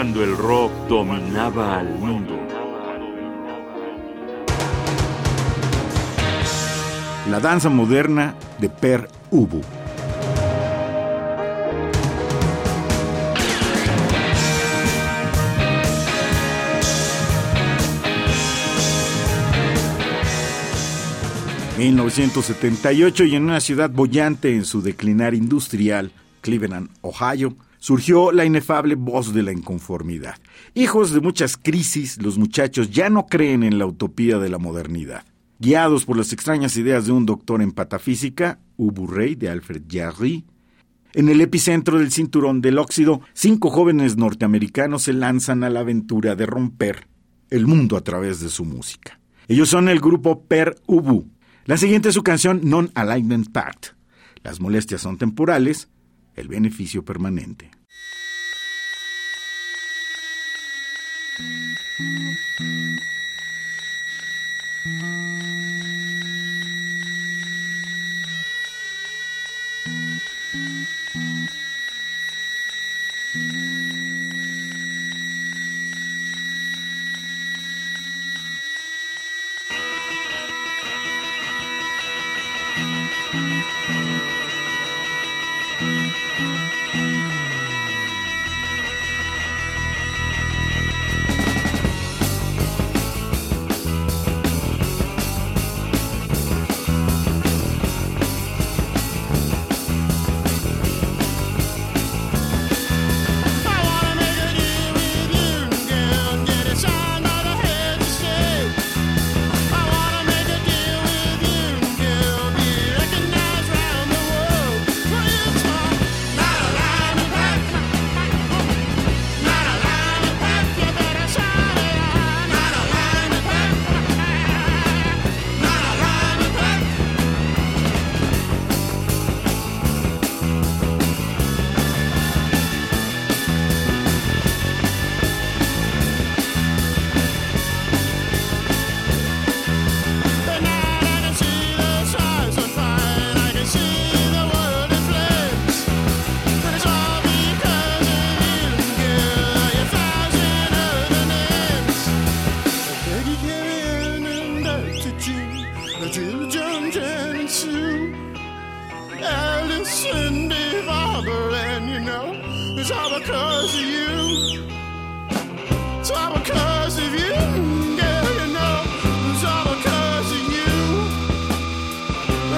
cuando el rock dominaba al mundo. La danza moderna de Per Ubu. ...1978 y en una ciudad bollante en su declinar industrial, Cleveland, Ohio, surgió la inefable voz de la inconformidad. Hijos de muchas crisis, los muchachos ya no creen en la utopía de la modernidad. Guiados por las extrañas ideas de un doctor en patafísica, Ubu Rey de Alfred Jarry, en el epicentro del cinturón del óxido, cinco jóvenes norteamericanos se lanzan a la aventura de romper el mundo a través de su música. Ellos son el grupo Per Ubu. La siguiente es su canción Non-Alignment Pact. Las molestias son temporales, el beneficio permanente. because of you. It's all because of you. Yeah, you know, it's all because of you.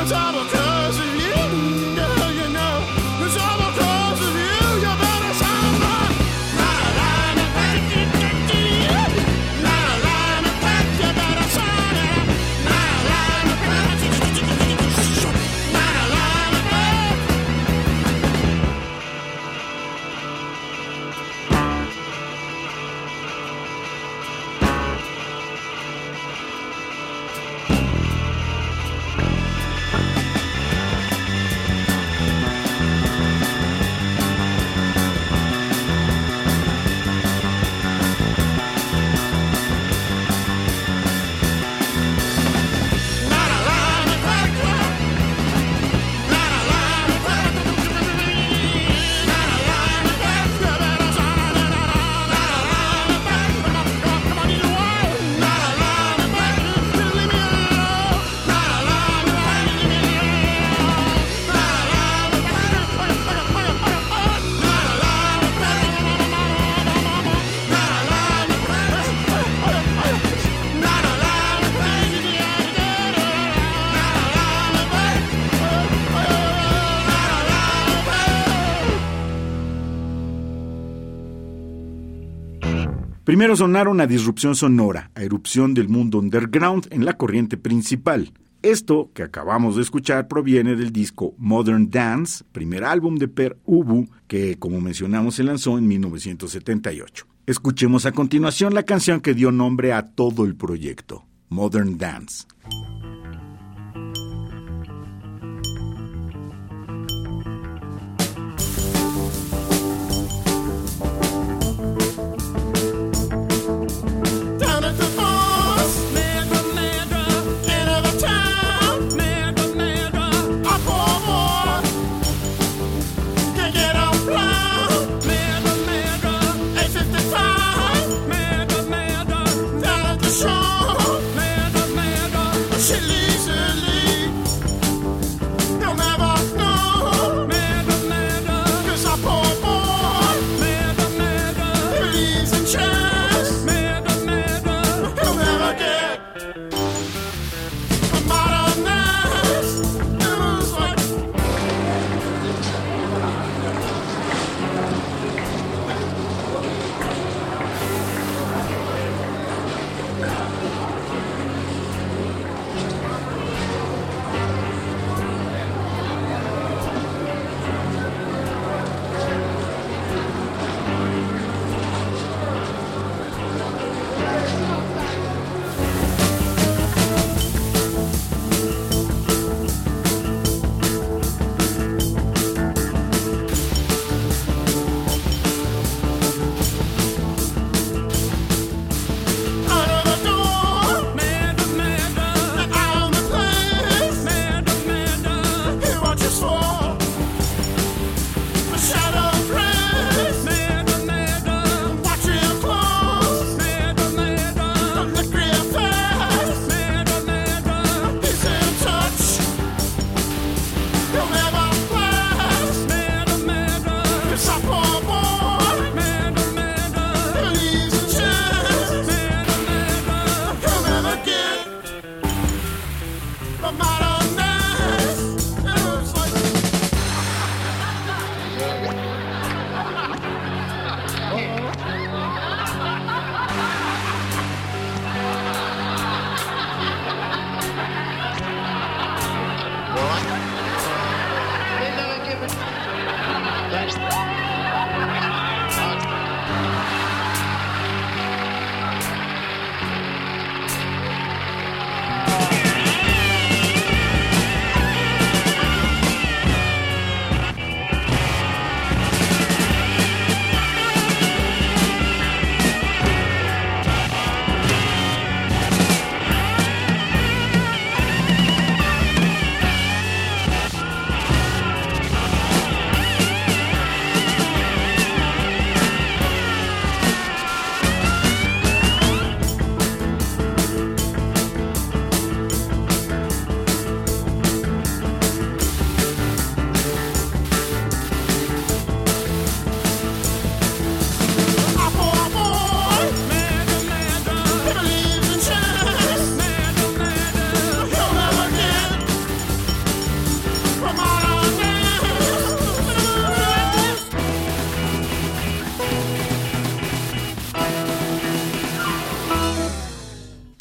It's all because. Primero sonaron a disrupción sonora, a erupción del mundo underground en la corriente principal. Esto que acabamos de escuchar proviene del disco Modern Dance, primer álbum de Per Ubu, que como mencionamos se lanzó en 1978. Escuchemos a continuación la canción que dio nombre a todo el proyecto, Modern Dance.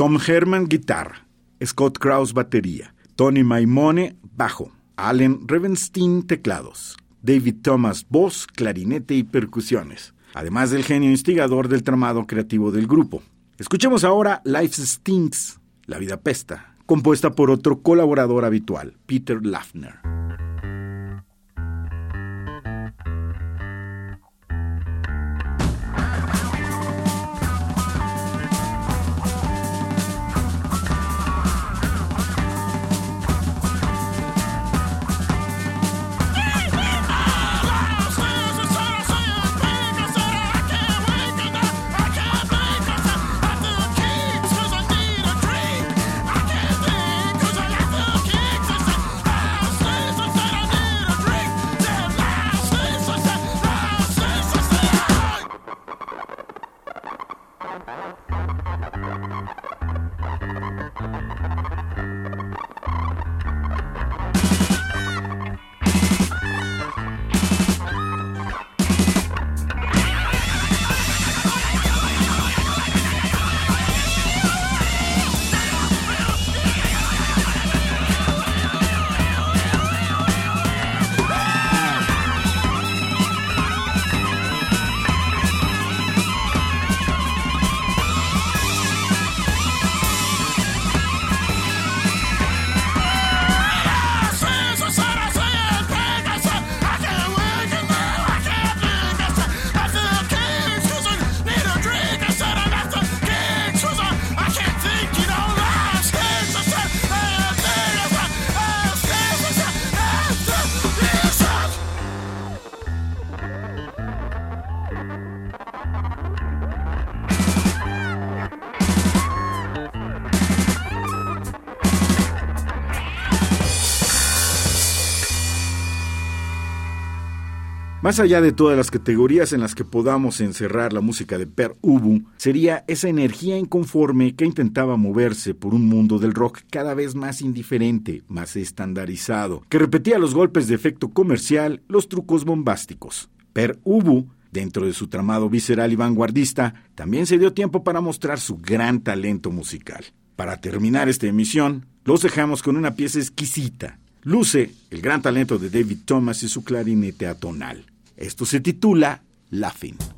Tom Herman guitarra, Scott Krause batería, Tony Maimone bajo, Allen Revenstein teclados, David Thomas voz, clarinete y percusiones, además del genio instigador del tramado creativo del grupo. Escuchemos ahora Life Stinks, La vida pesta, compuesta por otro colaborador habitual, Peter Lafner. Más allá de todas las categorías en las que podamos encerrar la música de Per Ubu, sería esa energía inconforme que intentaba moverse por un mundo del rock cada vez más indiferente, más estandarizado, que repetía los golpes de efecto comercial, los trucos bombásticos. Per Ubu Dentro de su tramado visceral y vanguardista, también se dio tiempo para mostrar su gran talento musical. Para terminar esta emisión, los dejamos con una pieza exquisita. Luce el gran talento de David Thomas y su clarinete atonal. Esto se titula Laughing.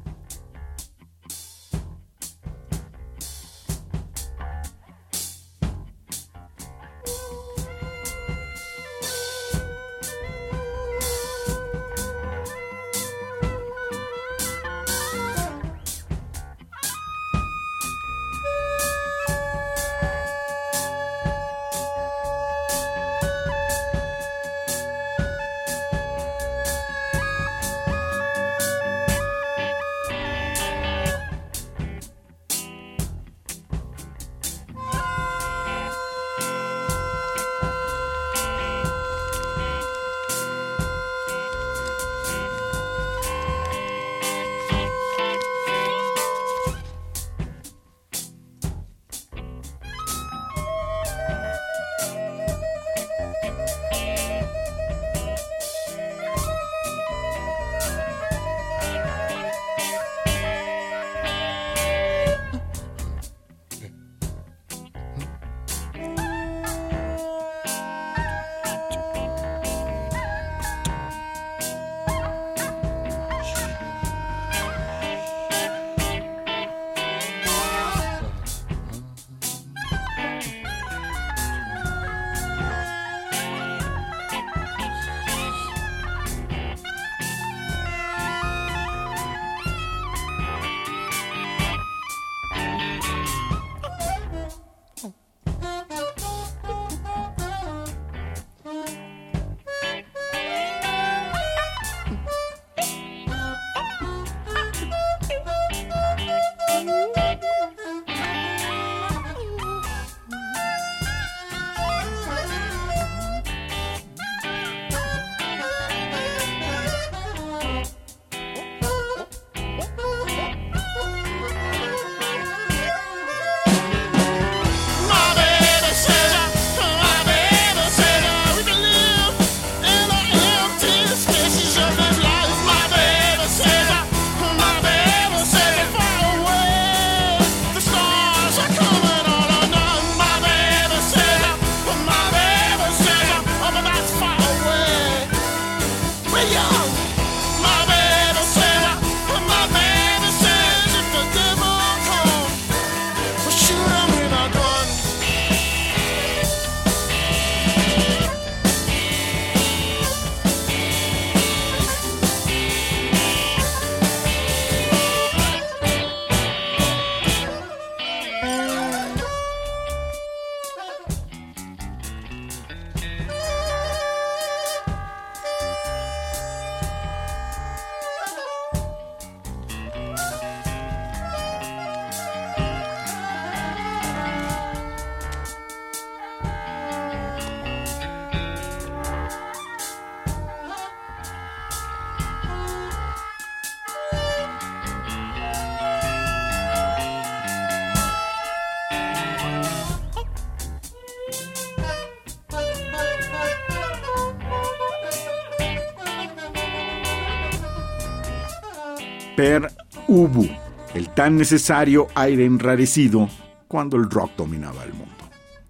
Per ubu, el tan necesario aire enrarecido cuando el rock dominaba el mundo.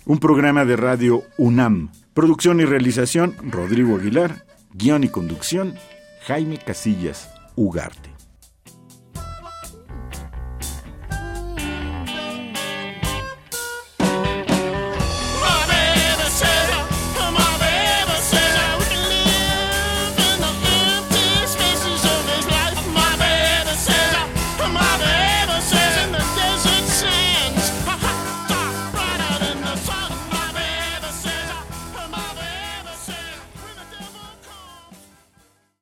Un programa de radio UNAM. Producción y realización Rodrigo Aguilar. Guión y conducción Jaime Casillas Ugarte.